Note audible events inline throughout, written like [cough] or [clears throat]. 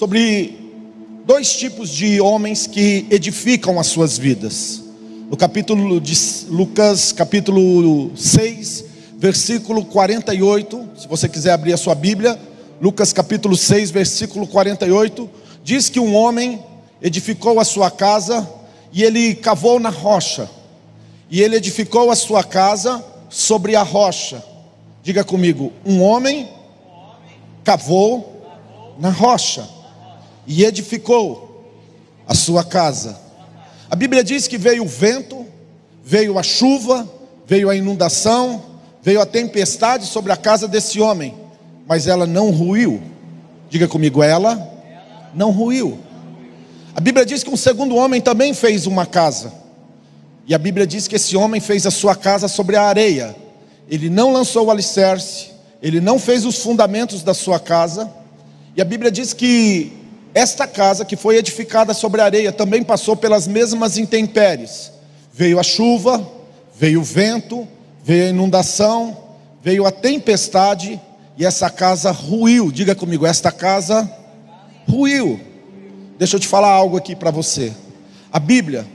sobre dois tipos de homens que edificam as suas vidas. No capítulo de Lucas, capítulo 6, versículo 48, se você quiser abrir a sua Bíblia, Lucas capítulo 6, versículo 48, diz que um homem edificou a sua casa e ele cavou na rocha. E ele edificou a sua casa sobre a rocha. Diga comigo, um homem cavou na rocha e edificou a sua casa. A Bíblia diz que veio o vento, veio a chuva, veio a inundação, veio a tempestade sobre a casa desse homem, mas ela não ruiu. Diga comigo, ela não ruiu. A Bíblia diz que um segundo homem também fez uma casa. E a Bíblia diz que esse homem fez a sua casa sobre a areia. Ele não lançou o alicerce, ele não fez os fundamentos da sua casa. E a Bíblia diz que esta casa que foi edificada sobre areia também passou pelas mesmas intempéries. Veio a chuva, veio o vento, veio a inundação, veio a tempestade e essa casa ruiu. Diga comigo, esta casa ruiu. Deixa eu te falar algo aqui para você. A Bíblia,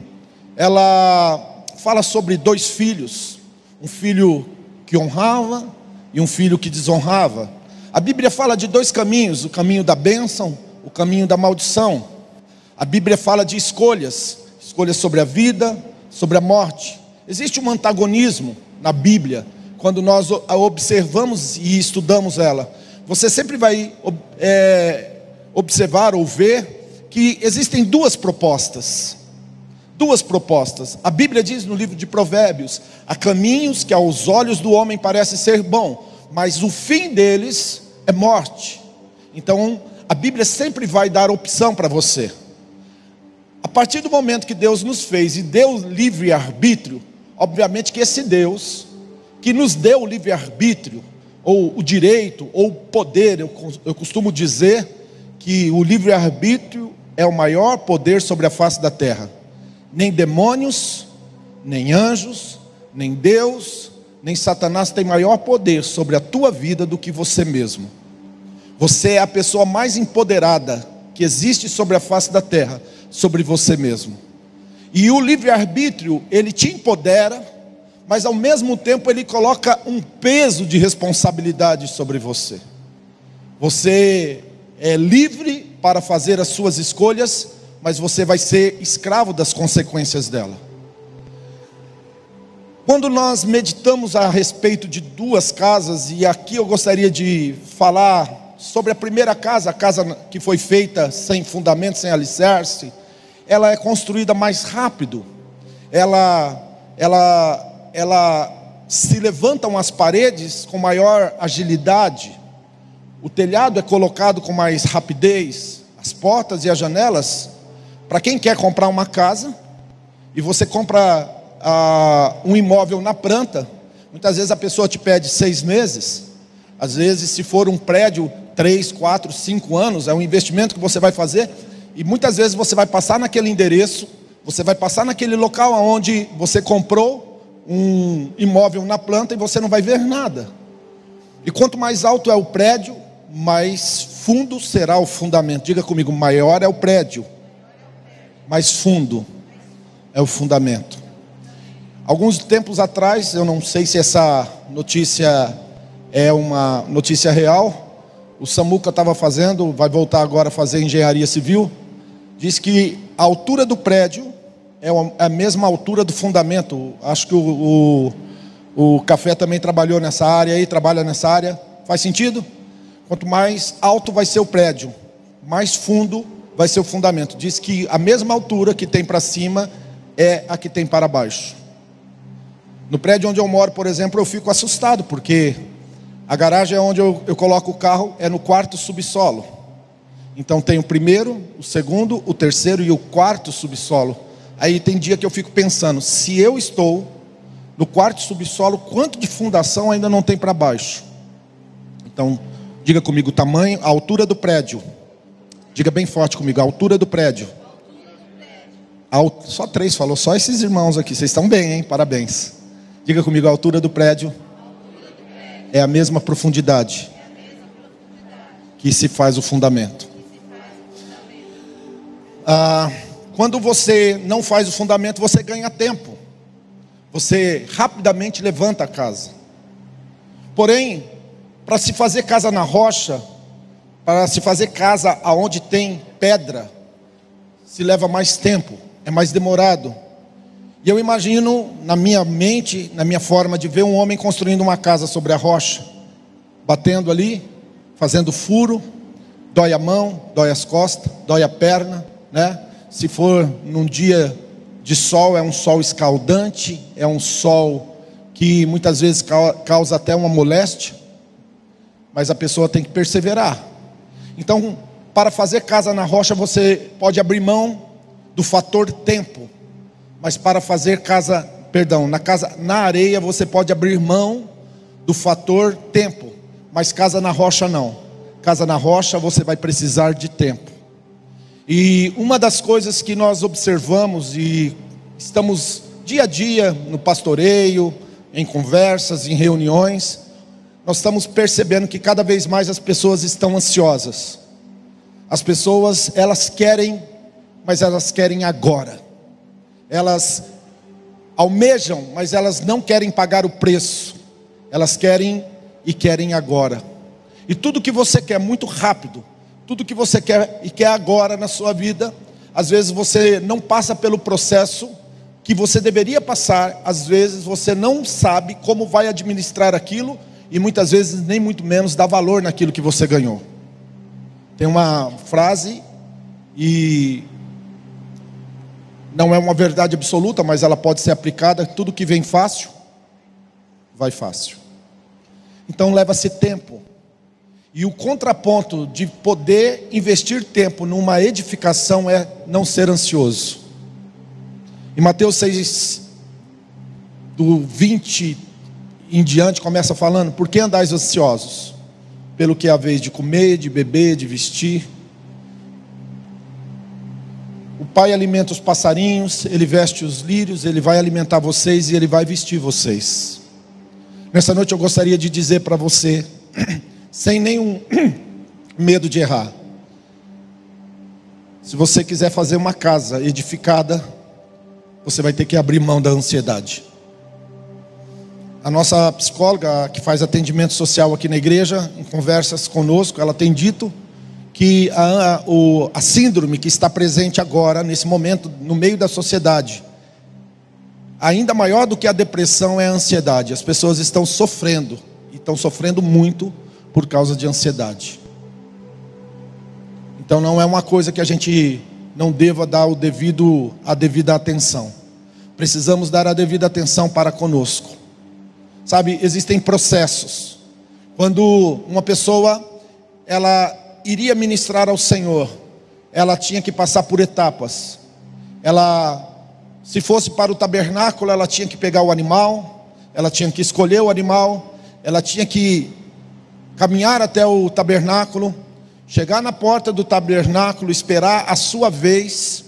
ela fala sobre dois filhos, um filho que honrava e um filho que desonrava. A Bíblia fala de dois caminhos, o caminho da bênção o caminho da maldição. A Bíblia fala de escolhas, escolhas sobre a vida, sobre a morte. Existe um antagonismo na Bíblia, quando nós a observamos e estudamos ela. Você sempre vai é, observar ou ver que existem duas propostas. Duas propostas. A Bíblia diz no livro de Provérbios: há caminhos que aos olhos do homem parece ser bom, mas o fim deles é morte. Então, a Bíblia sempre vai dar opção para você. A partir do momento que Deus nos fez e deu livre arbítrio, obviamente que esse Deus que nos deu o livre arbítrio, ou o direito, ou o poder, eu, eu costumo dizer que o livre arbítrio é o maior poder sobre a face da terra. Nem demônios, nem anjos, nem Deus, nem Satanás tem maior poder sobre a tua vida do que você mesmo. Você é a pessoa mais empoderada que existe sobre a face da terra, sobre você mesmo. E o livre-arbítrio, ele te empodera, mas ao mesmo tempo ele coloca um peso de responsabilidade sobre você. Você é livre para fazer as suas escolhas, mas você vai ser escravo das consequências dela. Quando nós meditamos a respeito de duas casas, e aqui eu gostaria de falar sobre a primeira casa, a casa que foi feita sem fundamento, sem alicerce, ela é construída mais rápido. Ela ela ela se levantam as paredes com maior agilidade. O telhado é colocado com mais rapidez, as portas e as janelas. Para quem quer comprar uma casa e você compra ah, um imóvel na planta, muitas vezes a pessoa te pede seis meses. Às vezes, se for um prédio três, quatro, cinco anos, é um investimento que você vai fazer, e muitas vezes você vai passar naquele endereço, você vai passar naquele local onde você comprou um imóvel na planta e você não vai ver nada. E quanto mais alto é o prédio, mais fundo será o fundamento. Diga comigo, maior é o prédio, mais fundo é o fundamento. Alguns tempos atrás, eu não sei se essa notícia é uma notícia real, o Samuca estava fazendo, vai voltar agora a fazer engenharia civil, diz que a altura do prédio é, é a mesma altura do fundamento. Acho que o, o, o Café também trabalhou nessa área aí, trabalha nessa área. Faz sentido? Quanto mais alto vai ser o prédio, mais fundo vai ser o fundamento. Diz que a mesma altura que tem para cima é a que tem para baixo. No prédio onde eu moro, por exemplo, eu fico assustado, porque a garagem é onde eu, eu coloco o carro, é no quarto subsolo. Então tem o primeiro, o segundo, o terceiro e o quarto subsolo. Aí tem dia que eu fico pensando, se eu estou no quarto subsolo, quanto de fundação ainda não tem para baixo? Então, diga comigo o tamanho, a altura do prédio. Diga bem forte comigo, a altura do prédio. Só três falou, só esses irmãos aqui. Vocês estão bem, hein? Parabéns. Diga comigo a altura do prédio é a mesma profundidade que se faz o fundamento. Ah, quando você não faz o fundamento, você ganha tempo. Você rapidamente levanta a casa. Porém, para se fazer casa na rocha, para se fazer casa aonde tem pedra, se leva mais tempo, é mais demorado. E eu imagino na minha mente, na minha forma de ver um homem construindo uma casa sobre a rocha, batendo ali, fazendo furo, dói a mão, dói as costas, dói a perna, né? Se for num dia de sol, é um sol escaldante, é um sol que muitas vezes causa até uma moléstia, mas a pessoa tem que perseverar. Então, para fazer casa na rocha, você pode abrir mão do fator tempo, mas para fazer casa, perdão, na casa na areia, você pode abrir mão do fator tempo, mas casa na rocha não. Casa na rocha você vai precisar de tempo. E uma das coisas que nós observamos e estamos dia a dia no pastoreio, em conversas, em reuniões, nós estamos percebendo que cada vez mais as pessoas estão ansiosas. As pessoas, elas querem, mas elas querem agora. Elas almejam, mas elas não querem pagar o preço. Elas querem e querem agora. E tudo que você quer muito rápido, tudo que você quer e quer agora na sua vida, às vezes você não passa pelo processo que você deveria passar, às vezes você não sabe como vai administrar aquilo e muitas vezes nem muito menos dá valor naquilo que você ganhou. Tem uma frase e não é uma verdade absoluta, mas ela pode ser aplicada, tudo que vem fácil vai fácil. Então leva-se tempo. E o contraponto de poder investir tempo numa edificação é não ser ansioso. Em Mateus 6, do 20 em diante, começa falando: Por que andais ansiosos? Pelo que é a vez de comer, de beber, de vestir. Pai alimenta os passarinhos, Ele veste os lírios, Ele vai alimentar vocês e Ele vai vestir vocês. Nessa noite eu gostaria de dizer para você, [clears throat] sem nenhum [clears throat] medo de errar: se você quiser fazer uma casa edificada, você vai ter que abrir mão da ansiedade. A nossa psicóloga que faz atendimento social aqui na igreja, em conversas conosco, ela tem dito que a, a, o, a síndrome que está presente agora, nesse momento, no meio da sociedade, ainda maior do que a depressão é a ansiedade. As pessoas estão sofrendo, e estão sofrendo muito por causa de ansiedade. Então não é uma coisa que a gente não deva dar o devido, a devida atenção. Precisamos dar a devida atenção para conosco. Sabe, existem processos. Quando uma pessoa ela iria ministrar ao Senhor, ela tinha que passar por etapas. Ela se fosse para o tabernáculo, ela tinha que pegar o animal, ela tinha que escolher o animal, ela tinha que caminhar até o tabernáculo, chegar na porta do tabernáculo, esperar a sua vez.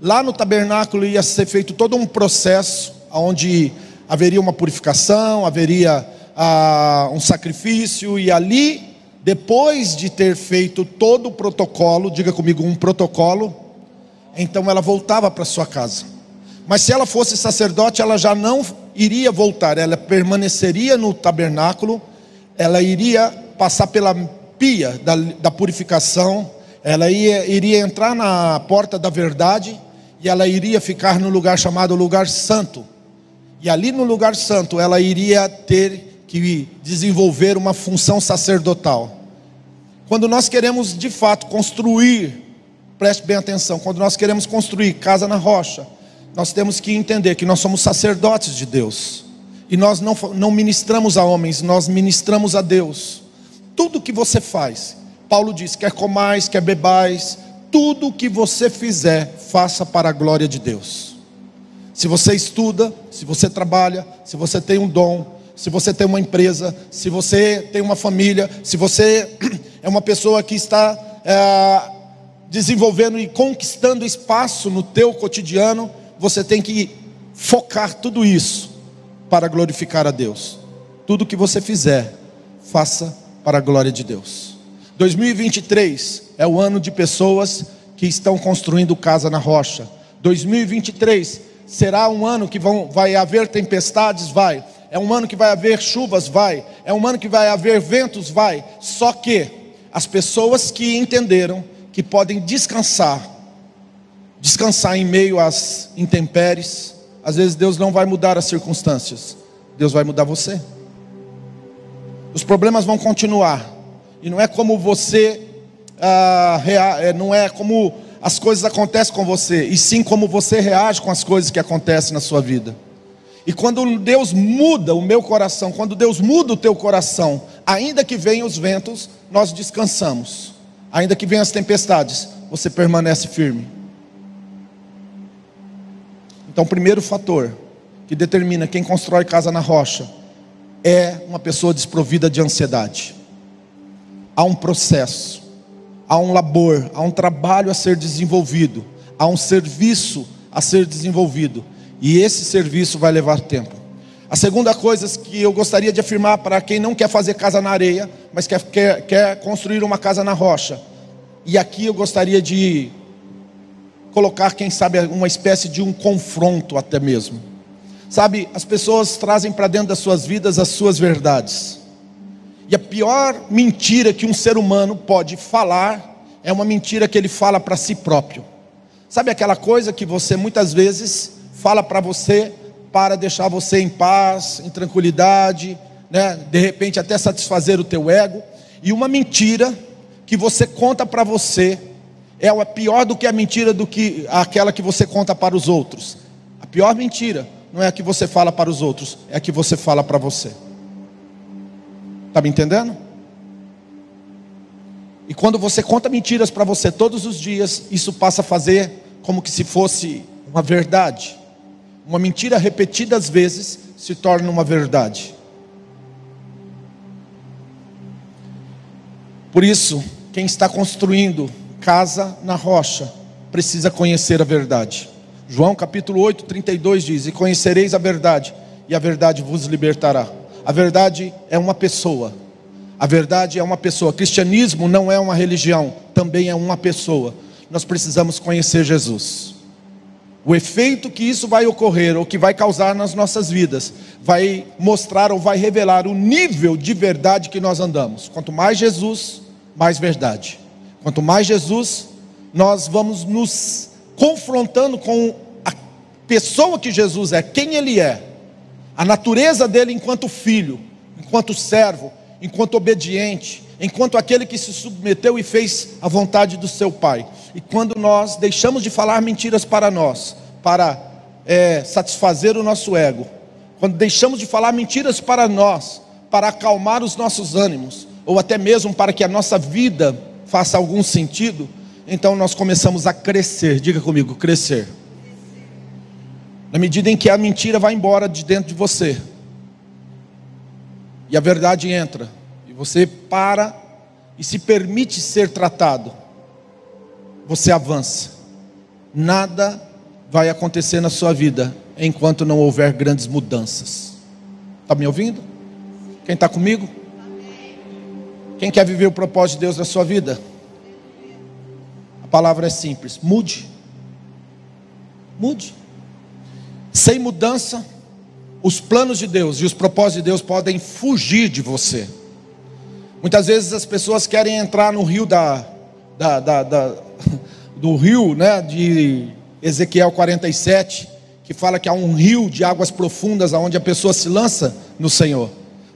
Lá no tabernáculo ia ser feito todo um processo onde haveria uma purificação, haveria ah, um sacrifício, e ali, depois de ter feito todo o protocolo, diga comigo, um protocolo, então ela voltava para sua casa. Mas se ela fosse sacerdote, ela já não iria voltar, ela permaneceria no tabernáculo, ela iria passar pela pia da, da purificação, ela ia, iria entrar na porta da verdade e ela iria ficar no lugar chamado lugar santo e ali no lugar santo ela iria ter que desenvolver uma função sacerdotal. Quando nós queremos de fato construir, preste bem atenção, quando nós queremos construir casa na rocha, nós temos que entender que nós somos sacerdotes de Deus. E nós não, não ministramos a homens, nós ministramos a Deus. Tudo que você faz, Paulo diz: quer comais, quer bebais, tudo que você fizer, faça para a glória de Deus. Se você estuda, se você trabalha, se você tem um dom, se você tem uma empresa, se você tem uma família, se você [clears throat] é uma pessoa que está é, desenvolvendo e conquistando espaço no teu cotidiano, você tem que focar tudo isso para glorificar a Deus. Tudo que você fizer, faça para a glória de Deus. 2023 é o ano de pessoas que estão construindo casa na rocha. 2023 será um ano que vão, vai haver tempestades? Vai. É um ano que vai haver chuvas? Vai. É um ano que vai haver ventos? Vai. Só que as pessoas que entenderam que podem descansar, descansar em meio às intempéries, às vezes Deus não vai mudar as circunstâncias, Deus vai mudar você. Os problemas vão continuar, e não é como você, ah, rea, não é como as coisas acontecem com você, e sim como você reage com as coisas que acontecem na sua vida. E quando Deus muda o meu coração, quando Deus muda o teu coração, ainda que venham os ventos, nós descansamos. Ainda que venham as tempestades, você permanece firme. Então, o primeiro fator que determina quem constrói casa na rocha é uma pessoa desprovida de ansiedade. Há um processo, há um labor, há um trabalho a ser desenvolvido, há um serviço a ser desenvolvido e esse serviço vai levar tempo. A segunda coisa que eu gostaria de afirmar para quem não quer fazer casa na areia, mas quer, quer, quer construir uma casa na rocha. E aqui eu gostaria de colocar, quem sabe, uma espécie de um confronto até mesmo. Sabe, as pessoas trazem para dentro das suas vidas as suas verdades. E a pior mentira que um ser humano pode falar é uma mentira que ele fala para si próprio. Sabe aquela coisa que você muitas vezes fala para você para deixar você em paz, em tranquilidade, né? de repente até satisfazer o teu ego, e uma mentira que você conta para você é pior do que a mentira do que aquela que você conta para os outros. A pior mentira não é a que você fala para os outros, é a que você fala para você. Está me entendendo? E quando você conta mentiras para você todos os dias, isso passa a fazer como que se fosse uma verdade. Uma mentira repetida às vezes se torna uma verdade. Por isso, quem está construindo casa na rocha precisa conhecer a verdade. João capítulo 8, 32 diz: E conhecereis a verdade, e a verdade vos libertará. A verdade é uma pessoa. A verdade é uma pessoa. Cristianismo não é uma religião, também é uma pessoa. Nós precisamos conhecer Jesus o efeito que isso vai ocorrer, ou que vai causar nas nossas vidas, vai mostrar ou vai revelar o nível de verdade que nós andamos. Quanto mais Jesus, mais verdade. Quanto mais Jesus, nós vamos nos confrontando com a pessoa que Jesus é, quem Ele é, a natureza dele enquanto filho, enquanto servo, enquanto obediente, enquanto aquele que se submeteu e fez a vontade do seu Pai. E quando nós deixamos de falar mentiras para nós, para é, satisfazer o nosso ego, quando deixamos de falar mentiras para nós, para acalmar os nossos ânimos, ou até mesmo para que a nossa vida faça algum sentido, então nós começamos a crescer. Diga comigo, crescer. Na medida em que a mentira vai embora de dentro de você, e a verdade entra, você para e se permite ser tratado, você avança. Nada vai acontecer na sua vida enquanto não houver grandes mudanças. Está me ouvindo? Quem está comigo? Quem quer viver o propósito de Deus na sua vida? A palavra é simples: mude. Mude. Sem mudança, os planos de Deus e os propósitos de Deus podem fugir de você. Muitas vezes as pessoas querem entrar no rio da, da, da, da [laughs] do rio, né, de Ezequiel 47, que fala que há um rio de águas profundas aonde a pessoa se lança no Senhor,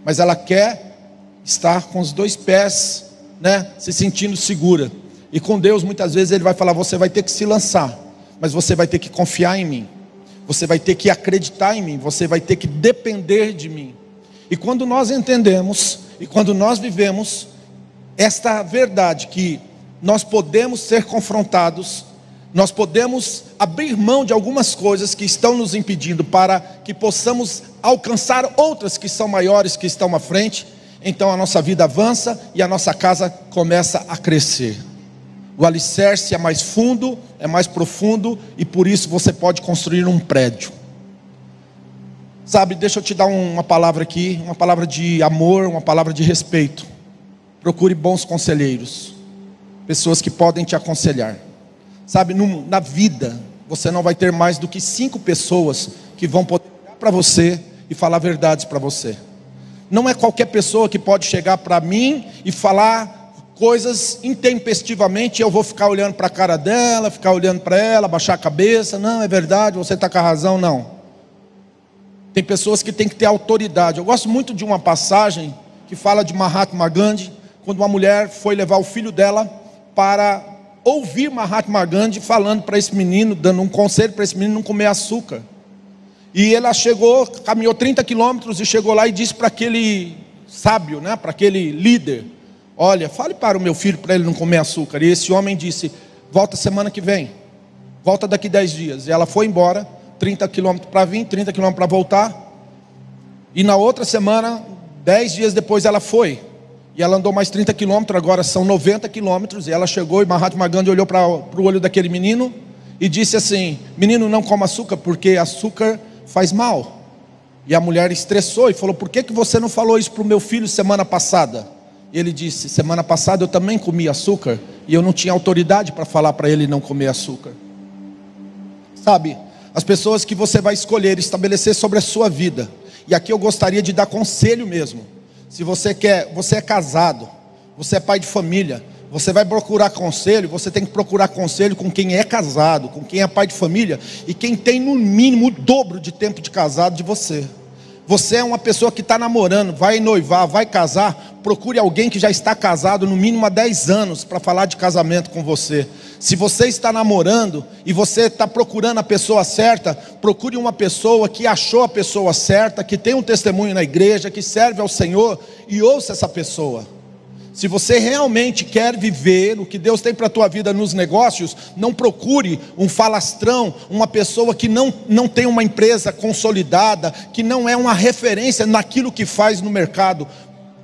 mas ela quer estar com os dois pés, né, se sentindo segura. E com Deus muitas vezes ele vai falar: você vai ter que se lançar, mas você vai ter que confiar em mim. Você vai ter que acreditar em mim, você vai ter que depender de mim. E quando nós entendemos e quando nós vivemos esta verdade que nós podemos ser confrontados, nós podemos abrir mão de algumas coisas que estão nos impedindo para que possamos alcançar outras que são maiores, que estão à frente, então a nossa vida avança e a nossa casa começa a crescer. O alicerce é mais fundo, é mais profundo e por isso você pode construir um prédio. Sabe, deixa eu te dar uma palavra aqui, uma palavra de amor, uma palavra de respeito. Procure bons conselheiros, pessoas que podem te aconselhar. Sabe, na vida, você não vai ter mais do que cinco pessoas que vão poder olhar para você e falar verdades para você. Não é qualquer pessoa que pode chegar para mim e falar coisas intempestivamente, eu vou ficar olhando para a cara dela, ficar olhando para ela, baixar a cabeça. Não, é verdade, você está com a razão, não. Tem pessoas que têm que ter autoridade. Eu gosto muito de uma passagem que fala de Mahatma Gandhi, quando uma mulher foi levar o filho dela para ouvir Mahatma Gandhi falando para esse menino, dando um conselho para esse menino não comer açúcar. E ela chegou, caminhou 30 quilômetros e chegou lá e disse para aquele sábio, né, para aquele líder: Olha, fale para o meu filho para ele não comer açúcar. E esse homem disse: Volta semana que vem, volta daqui 10 dias. E ela foi embora, 30 quilômetros para vir, 30 quilômetros para voltar. E na outra semana, 10 dias depois, ela foi. E ela andou mais 30 quilômetros, agora são 90 quilômetros. E ela chegou e Mahatma Gandhi olhou para o olho daquele menino e disse assim: Menino, não coma açúcar, porque açúcar faz mal. E a mulher estressou e falou: Por que, que você não falou isso para o meu filho semana passada? E ele disse: Semana passada eu também comi açúcar e eu não tinha autoridade para falar para ele não comer açúcar. Sabe, as pessoas que você vai escolher estabelecer sobre a sua vida, e aqui eu gostaria de dar conselho mesmo. Se você quer, você é casado, você é pai de família, você vai procurar conselho, você tem que procurar conselho com quem é casado, com quem é pai de família e quem tem no mínimo o dobro de tempo de casado de você. Você é uma pessoa que está namorando, vai noivar, vai casar, procure alguém que já está casado no mínimo há 10 anos para falar de casamento com você. Se você está namorando e você está procurando a pessoa certa, procure uma pessoa que achou a pessoa certa, que tem um testemunho na igreja, que serve ao Senhor e ouça essa pessoa. Se você realmente quer viver o que Deus tem para a tua vida nos negócios, não procure um falastrão, uma pessoa que não, não tem uma empresa consolidada, que não é uma referência naquilo que faz no mercado,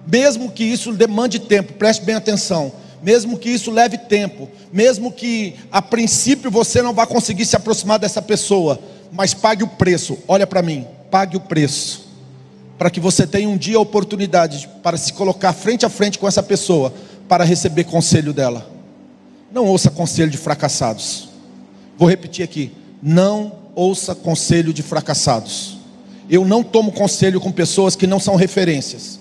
mesmo que isso demande tempo, preste bem atenção. Mesmo que isso leve tempo, mesmo que a princípio você não vá conseguir se aproximar dessa pessoa, mas pague o preço. Olha para mim, pague o preço para que você tenha um dia a oportunidade para se colocar frente a frente com essa pessoa para receber conselho dela. Não ouça conselho de fracassados. Vou repetir aqui: não ouça conselho de fracassados. Eu não tomo conselho com pessoas que não são referências.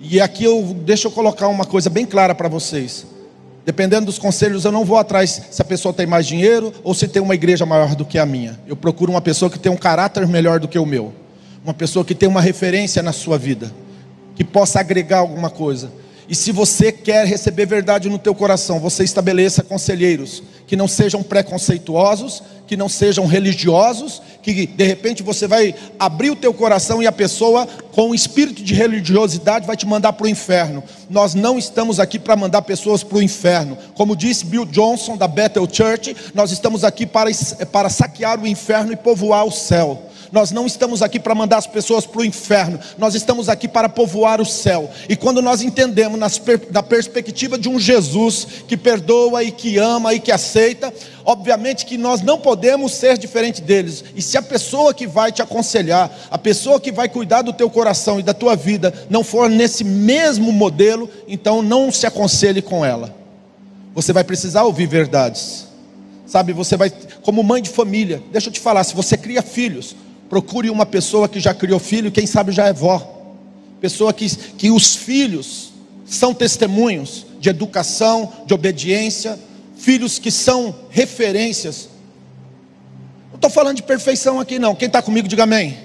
E aqui eu deixa eu colocar uma coisa bem clara para vocês. Dependendo dos conselhos, eu não vou atrás se a pessoa tem mais dinheiro ou se tem uma igreja maior do que a minha. Eu procuro uma pessoa que tem um caráter melhor do que o meu uma pessoa que tem uma referência na sua vida, que possa agregar alguma coisa. E se você quer receber verdade no teu coração, você estabeleça conselheiros que não sejam preconceituosos, que não sejam religiosos, que de repente você vai abrir o teu coração e a pessoa com um espírito de religiosidade vai te mandar para o inferno. Nós não estamos aqui para mandar pessoas para o inferno. Como disse Bill Johnson da Bethel Church, nós estamos aqui para, para saquear o inferno e povoar o céu. Nós não estamos aqui para mandar as pessoas para o inferno, nós estamos aqui para povoar o céu. E quando nós entendemos nas, da perspectiva de um Jesus que perdoa e que ama e que aceita, obviamente que nós não podemos ser diferente deles. E se a pessoa que vai te aconselhar, a pessoa que vai cuidar do teu coração e da tua vida, não for nesse mesmo modelo, então não se aconselhe com ela. Você vai precisar ouvir verdades. Sabe, você vai, como mãe de família, deixa eu te falar, se você cria filhos, Procure uma pessoa que já criou filho, quem sabe já é vó. Pessoa que, que os filhos são testemunhos de educação, de obediência, filhos que são referências. Não estou falando de perfeição aqui, não. Quem está comigo, diga amém.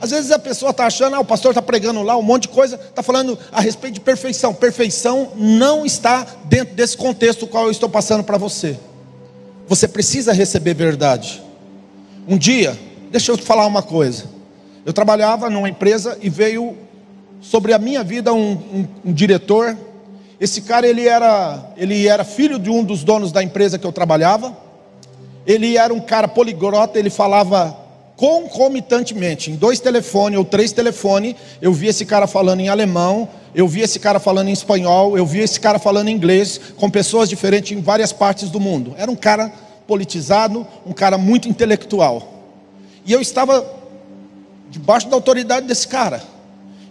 Às vezes a pessoa está achando, ah, o pastor está pregando lá um monte de coisa, está falando a respeito de perfeição. Perfeição não está dentro desse contexto qual eu estou passando para você. Você precisa receber verdade. Um dia, Deixa eu te falar uma coisa. Eu trabalhava numa empresa e veio sobre a minha vida um, um, um, diretor. Esse cara ele era, ele era filho de um dos donos da empresa que eu trabalhava. Ele era um cara poliglota, ele falava concomitantemente, em dois telefones ou três telefones, eu vi esse cara falando em alemão, eu vi esse cara falando em espanhol, eu vi esse cara falando em inglês, com pessoas diferentes em várias partes do mundo. Era um cara politizado, um cara muito intelectual. E eu estava debaixo da autoridade desse cara.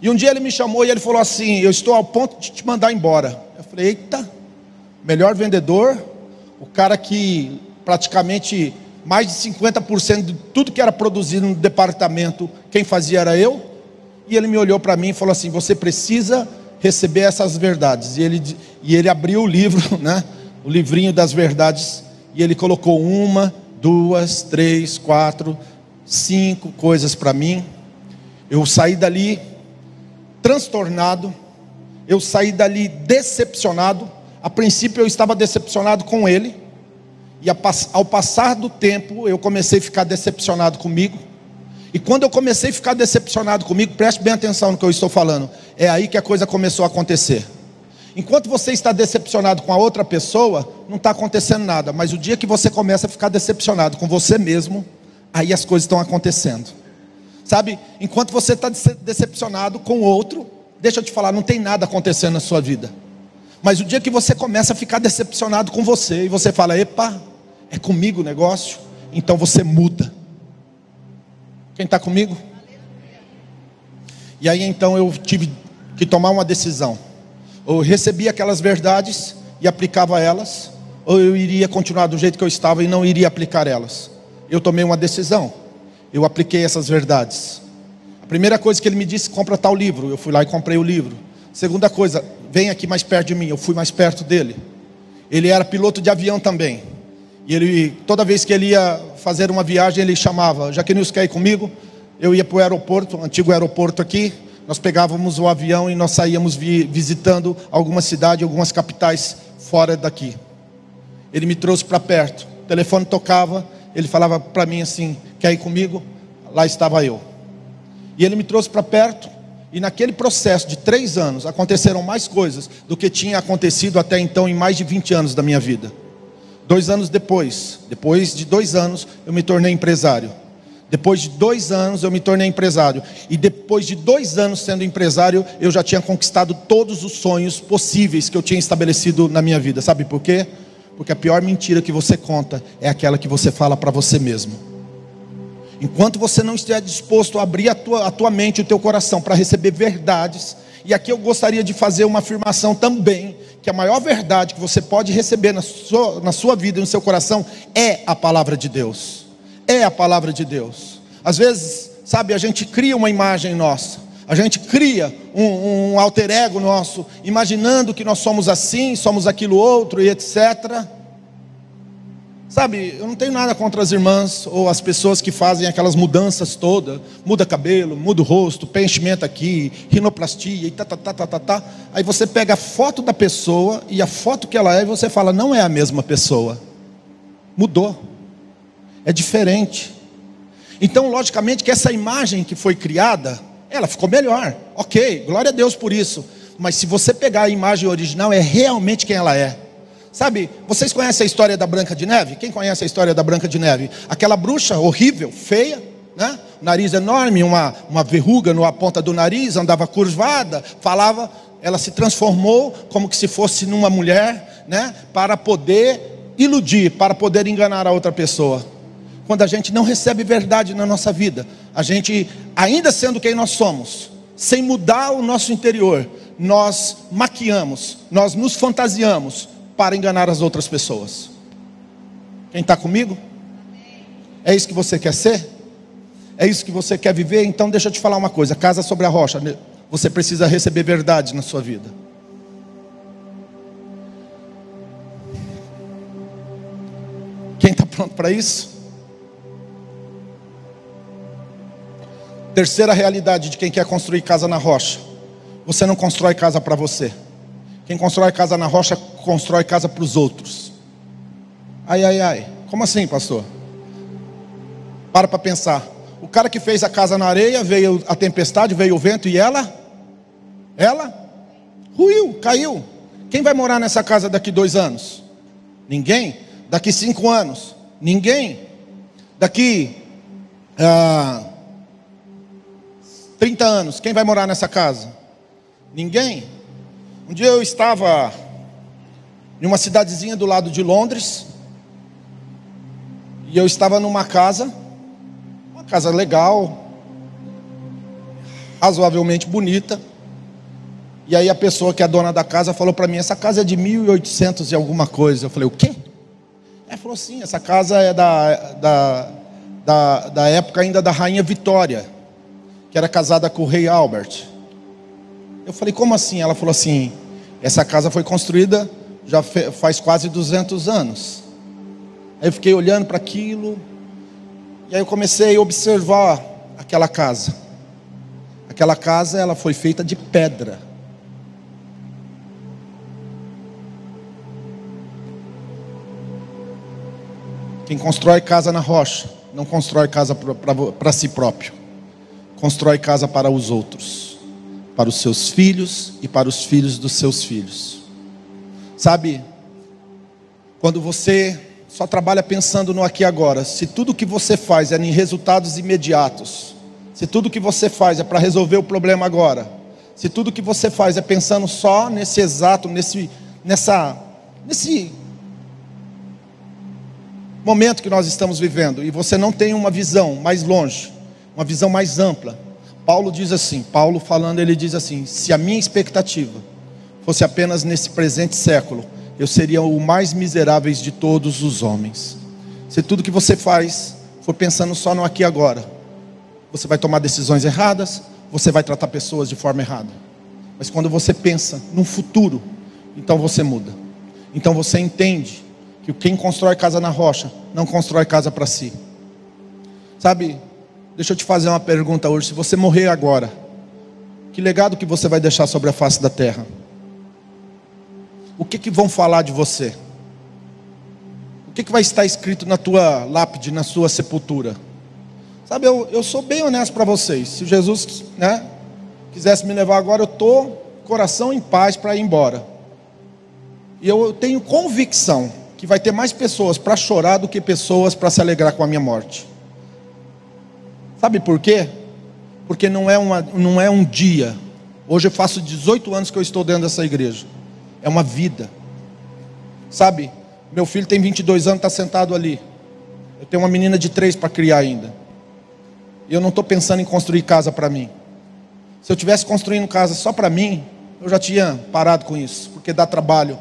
E um dia ele me chamou e ele falou assim: Eu estou ao ponto de te mandar embora. Eu falei: Eita, melhor vendedor, o cara que praticamente mais de 50% de tudo que era produzido no departamento, quem fazia era eu. E ele me olhou para mim e falou assim: Você precisa receber essas verdades. E ele, e ele abriu o livro, [laughs] né? o livrinho das verdades, e ele colocou uma, duas, três, quatro, cinco coisas para mim. Eu saí dali transtornado, eu saí dali decepcionado. A princípio eu estava decepcionado com ele, e ao passar do tempo eu comecei a ficar decepcionado comigo. E quando eu comecei a ficar decepcionado comigo, preste bem atenção no que eu estou falando, é aí que a coisa começou a acontecer. Enquanto você está decepcionado com a outra pessoa, não está acontecendo nada, mas o dia que você começa a ficar decepcionado com você mesmo, aí as coisas estão acontecendo. Sabe, enquanto você está decepcionado com o outro, deixa eu te falar, não tem nada acontecendo na sua vida. Mas o dia que você começa a ficar decepcionado com você, e você fala, epa, é comigo o negócio, então você muda. Quem está comigo? E aí então eu tive que tomar uma decisão. Ou eu recebia aquelas verdades e aplicava elas, ou eu iria continuar do jeito que eu estava e não iria aplicar elas. Eu tomei uma decisão. Eu apliquei essas verdades. A primeira coisa que ele me disse, compra tal livro. Eu fui lá e comprei o livro. Segunda coisa, vem aqui mais perto de mim. Eu fui mais perto dele. Ele era piloto de avião também. E ele, toda vez que ele ia fazer uma viagem, ele chamava, Jaqueline, quer ir comigo? Eu ia para o aeroporto, o antigo aeroporto aqui, nós pegávamos o avião e nós saíamos vi, visitando alguma cidade, algumas capitais fora daqui. Ele me trouxe para perto, o telefone tocava, ele falava para mim assim: quer ir comigo? Lá estava eu. E ele me trouxe para perto, e naquele processo de três anos aconteceram mais coisas do que tinha acontecido até então em mais de 20 anos da minha vida. Dois anos depois, depois de dois anos, eu me tornei empresário. Depois de dois anos, eu me tornei empresário. E depois de dois anos sendo empresário, eu já tinha conquistado todos os sonhos possíveis que eu tinha estabelecido na minha vida. Sabe por quê? Porque a pior mentira que você conta é aquela que você fala para você mesmo. Enquanto você não estiver disposto a abrir a tua, a tua mente o teu coração para receber verdades, e aqui eu gostaria de fazer uma afirmação também, que a maior verdade que você pode receber na sua, na sua vida e no seu coração é a palavra de Deus. É a palavra de Deus. Às vezes, sabe, a gente cria uma imagem nossa, a gente cria um, um alter ego nosso, imaginando que nós somos assim, somos aquilo outro e etc. Sabe, eu não tenho nada contra as irmãs ou as pessoas que fazem aquelas mudanças todas, muda cabelo, muda o rosto, preenchimento aqui, rinoplastia e tá, tá, tá, tá, tá, tá. Aí você pega a foto da pessoa e a foto que ela é e você fala, não é a mesma pessoa. Mudou. É diferente. Então, logicamente que essa imagem que foi criada, ela ficou melhor. OK, glória a Deus por isso. Mas se você pegar a imagem original, é realmente quem ela é. Sabe, vocês conhecem a história da Branca de Neve? Quem conhece a história da Branca de Neve? Aquela bruxa horrível, feia, né? nariz enorme, uma, uma verruga na ponta do nariz, andava curvada, falava, ela se transformou como que se fosse numa mulher, né? Para poder iludir, para poder enganar a outra pessoa. Quando a gente não recebe verdade na nossa vida, a gente, ainda sendo quem nós somos, sem mudar o nosso interior, nós maquiamos, nós nos fantasiamos, para enganar as outras pessoas. Quem está comigo? É isso que você quer ser? É isso que você quer viver? Então deixa eu te falar uma coisa: casa sobre a rocha. Você precisa receber verdade na sua vida. Quem está pronto para isso? Terceira realidade de quem quer construir casa na rocha: você não constrói casa para você. Quem constrói casa na rocha, constrói casa para os outros. Ai, ai, ai. Como assim, pastor? Para para pensar. O cara que fez a casa na areia, veio a tempestade, veio o vento e ela? Ela? Ruiu, caiu. Quem vai morar nessa casa daqui dois anos? Ninguém. Daqui cinco anos? Ninguém. Daqui ah, 30 anos, quem vai morar nessa casa? Ninguém. Um dia eu estava em uma cidadezinha do lado de Londres, e eu estava numa casa, uma casa legal, razoavelmente bonita, e aí a pessoa que é dona da casa falou para mim: essa casa é de 1800 e alguma coisa. Eu falei: o quê? Ela falou assim: essa casa é da, da, da, da época ainda da rainha Vitória, que era casada com o rei Albert. Eu falei: como assim? Ela falou assim: essa casa foi construída já faz quase 200 anos. Aí eu fiquei olhando para aquilo, e aí eu comecei a observar aquela casa. Aquela casa ela foi feita de pedra. Quem constrói casa na rocha, não constrói casa para si próprio, constrói casa para os outros, para os seus filhos e para os filhos dos seus filhos. Sabe, quando você só trabalha pensando no aqui e agora, se tudo que você faz é em resultados imediatos, se tudo que você faz é para resolver o problema agora, se tudo que você faz é pensando só nesse exato, nesse, nessa, nesse momento que nós estamos vivendo e você não tem uma visão mais longe, uma visão mais ampla. Paulo diz assim, Paulo falando, ele diz assim: se a minha expectativa fosse apenas nesse presente século, eu seria o mais miserável de todos os homens. Se tudo que você faz for pensando só no aqui e agora, você vai tomar decisões erradas, você vai tratar pessoas de forma errada. Mas quando você pensa no futuro, então você muda. Então você entende que quem constrói casa na rocha não constrói casa para si. Sabe, deixa eu te fazer uma pergunta hoje. Se você morrer agora, que legado que você vai deixar sobre a face da terra? O que, que vão falar de você? O que, que vai estar escrito na tua lápide, na sua sepultura? Sabe, eu, eu sou bem honesto para vocês. Se Jesus né, quisesse me levar agora, eu estou coração em paz para ir embora. E eu tenho convicção que vai ter mais pessoas para chorar do que pessoas para se alegrar com a minha morte. Sabe por quê? Porque não é, uma, não é um dia. Hoje eu faço 18 anos que eu estou dentro dessa igreja. É uma vida. Sabe? Meu filho tem 22 anos, está sentado ali. Eu tenho uma menina de 3 para criar ainda. E eu não estou pensando em construir casa para mim. Se eu tivesse construindo casa só para mim, eu já tinha parado com isso, porque dá trabalho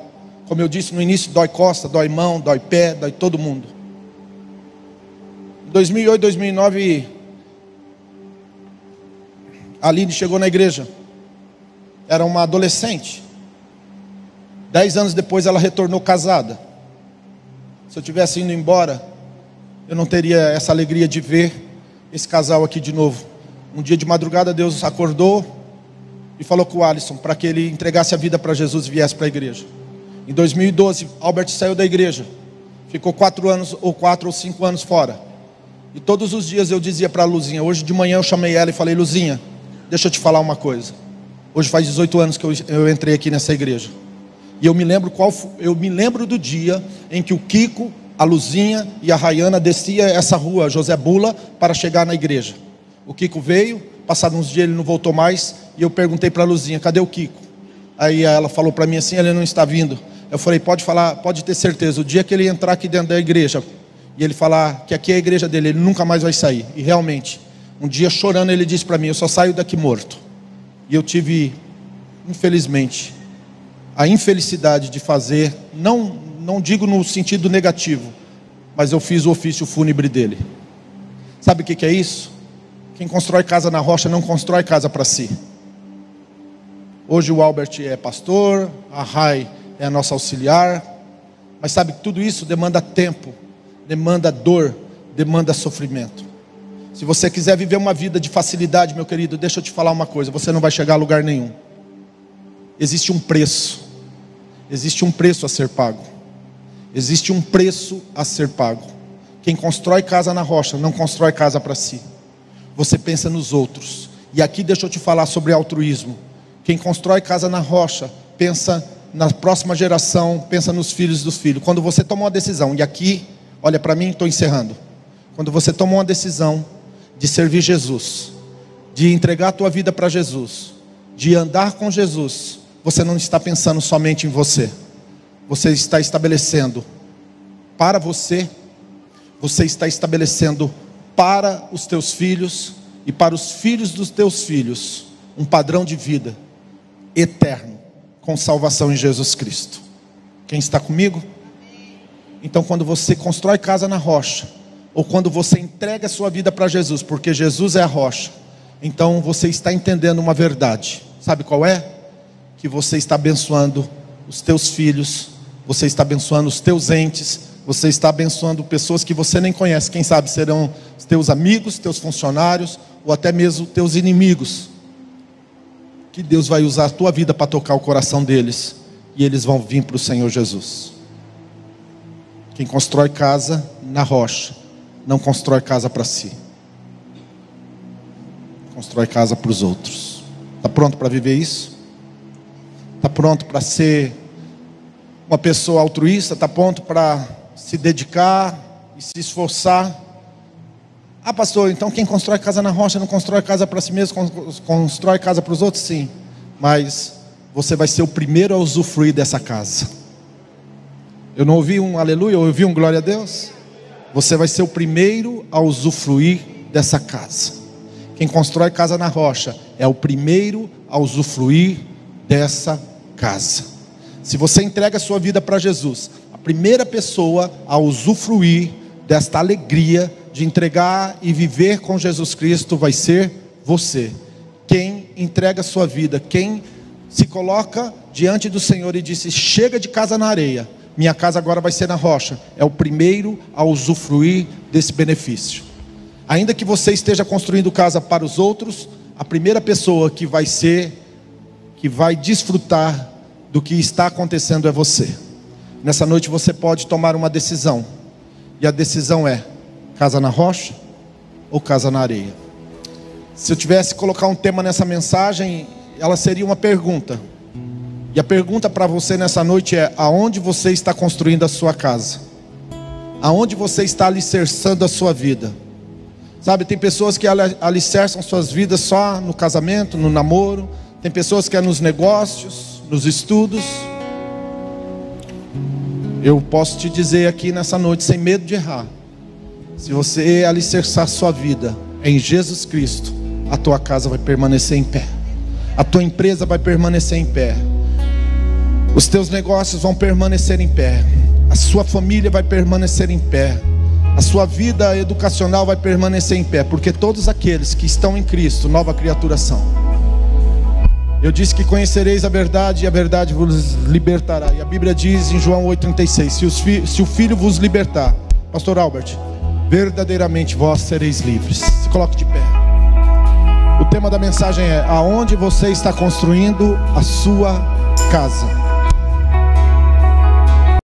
como eu disse no início, dói costa, dói mão, dói pé, dói todo mundo. Em 2008, 2009, a Aline chegou na igreja. Era uma adolescente. Dez anos depois ela retornou casada. Se eu tivesse indo embora, eu não teria essa alegria de ver esse casal aqui de novo. Um dia de madrugada Deus acordou e falou com o Alisson para que ele entregasse a vida para Jesus e viesse para a igreja. Em 2012, Albert saiu da igreja. Ficou quatro anos, ou quatro ou cinco anos fora. E todos os dias eu dizia para a Luzinha. Hoje de manhã eu chamei ela e falei: Luzinha, deixa eu te falar uma coisa. Hoje faz 18 anos que eu, eu entrei aqui nessa igreja. E eu me lembro qual eu me lembro do dia em que o Kiko, a Luzinha e a Rayana descia essa rua José Bula para chegar na igreja. O Kiko veio, passados uns dias ele não voltou mais, e eu perguntei para a Luzinha: "Cadê o Kiko?" Aí ela falou para mim assim: "Ele não está vindo". Eu falei, pode falar, pode ter certeza, o dia que ele entrar aqui dentro da igreja e ele falar que aqui é a igreja dele, ele nunca mais vai sair. E realmente, um dia chorando, ele disse para mim: Eu só saio daqui morto. E eu tive, infelizmente, a infelicidade de fazer, não, não digo no sentido negativo, mas eu fiz o ofício fúnebre dele. Sabe o que, que é isso? Quem constrói casa na rocha não constrói casa para si. Hoje o Albert é pastor, a Rai é a nossa auxiliar, mas sabe que tudo isso demanda tempo, demanda dor, demanda sofrimento. Se você quiser viver uma vida de facilidade, meu querido, deixa eu te falar uma coisa: você não vai chegar a lugar nenhum. Existe um preço, existe um preço a ser pago, existe um preço a ser pago. Quem constrói casa na rocha não constrói casa para si, você pensa nos outros. E aqui deixa eu te falar sobre altruísmo. Quem constrói casa na rocha pensa na próxima geração, pensa nos filhos dos filhos. Quando você toma uma decisão, e aqui, olha para mim, estou encerrando. Quando você toma uma decisão de servir Jesus, de entregar a tua vida para Jesus, de andar com Jesus, você não está pensando somente em você. Você está estabelecendo para você, você está estabelecendo para os teus filhos e para os filhos dos teus filhos um padrão de vida eterno com salvação em Jesus Cristo. Quem está comigo? Então, quando você constrói casa na rocha, ou quando você entrega a sua vida para Jesus, porque Jesus é a rocha, então você está entendendo uma verdade. Sabe qual é? Que você está abençoando os teus filhos, você está abençoando os teus entes, você está abençoando pessoas que você nem conhece, quem sabe serão os teus amigos, teus funcionários, ou até mesmo teus inimigos. Que Deus vai usar a tua vida para tocar o coração deles, e eles vão vir para o Senhor Jesus. Quem constrói casa na rocha, não constrói casa para si, constrói casa para os outros. Está pronto para viver isso? Está pronto para ser uma pessoa altruísta? Está pronto para se dedicar e se esforçar? Ah, pastor, então quem constrói casa na rocha não constrói casa para si mesmo, constrói casa para os outros? Sim, mas você vai ser o primeiro a usufruir dessa casa. Eu não ouvi um aleluia, eu ouvi um glória a Deus. Você vai ser o primeiro a usufruir dessa casa. Quem constrói casa na rocha é o primeiro a usufruir dessa casa. Se você entrega a sua vida para Jesus, a primeira pessoa a usufruir desta alegria de entregar e viver com Jesus Cristo vai ser você. Quem entrega a sua vida, quem se coloca diante do Senhor e disse: Chega de casa na areia, minha casa agora vai ser na rocha, é o primeiro a usufruir desse benefício. Ainda que você esteja construindo casa para os outros, a primeira pessoa que vai ser que vai desfrutar do que está acontecendo é você. Nessa noite você pode tomar uma decisão. E a decisão é: casa na rocha ou casa na areia? Se eu tivesse que colocar um tema nessa mensagem, ela seria uma pergunta. E a pergunta para você nessa noite é: aonde você está construindo a sua casa? Aonde você está alicerçando a sua vida? Sabe, tem pessoas que alicerçam suas vidas só no casamento, no namoro, tem pessoas que é nos negócios, nos estudos. Eu posso te dizer aqui nessa noite, sem medo de errar, se você alicerçar sua vida em Jesus Cristo, a tua casa vai permanecer em pé, a tua empresa vai permanecer em pé, os teus negócios vão permanecer em pé, a sua família vai permanecer em pé, a sua vida educacional vai permanecer em pé, porque todos aqueles que estão em Cristo, nova criatura são. Eu disse que conhecereis a verdade e a verdade vos libertará. E a Bíblia diz em João 8,36: se, se o Filho vos libertar, Pastor Albert, verdadeiramente vós sereis livres. Se coloque de pé. O tema da mensagem é: aonde você está construindo a sua casa?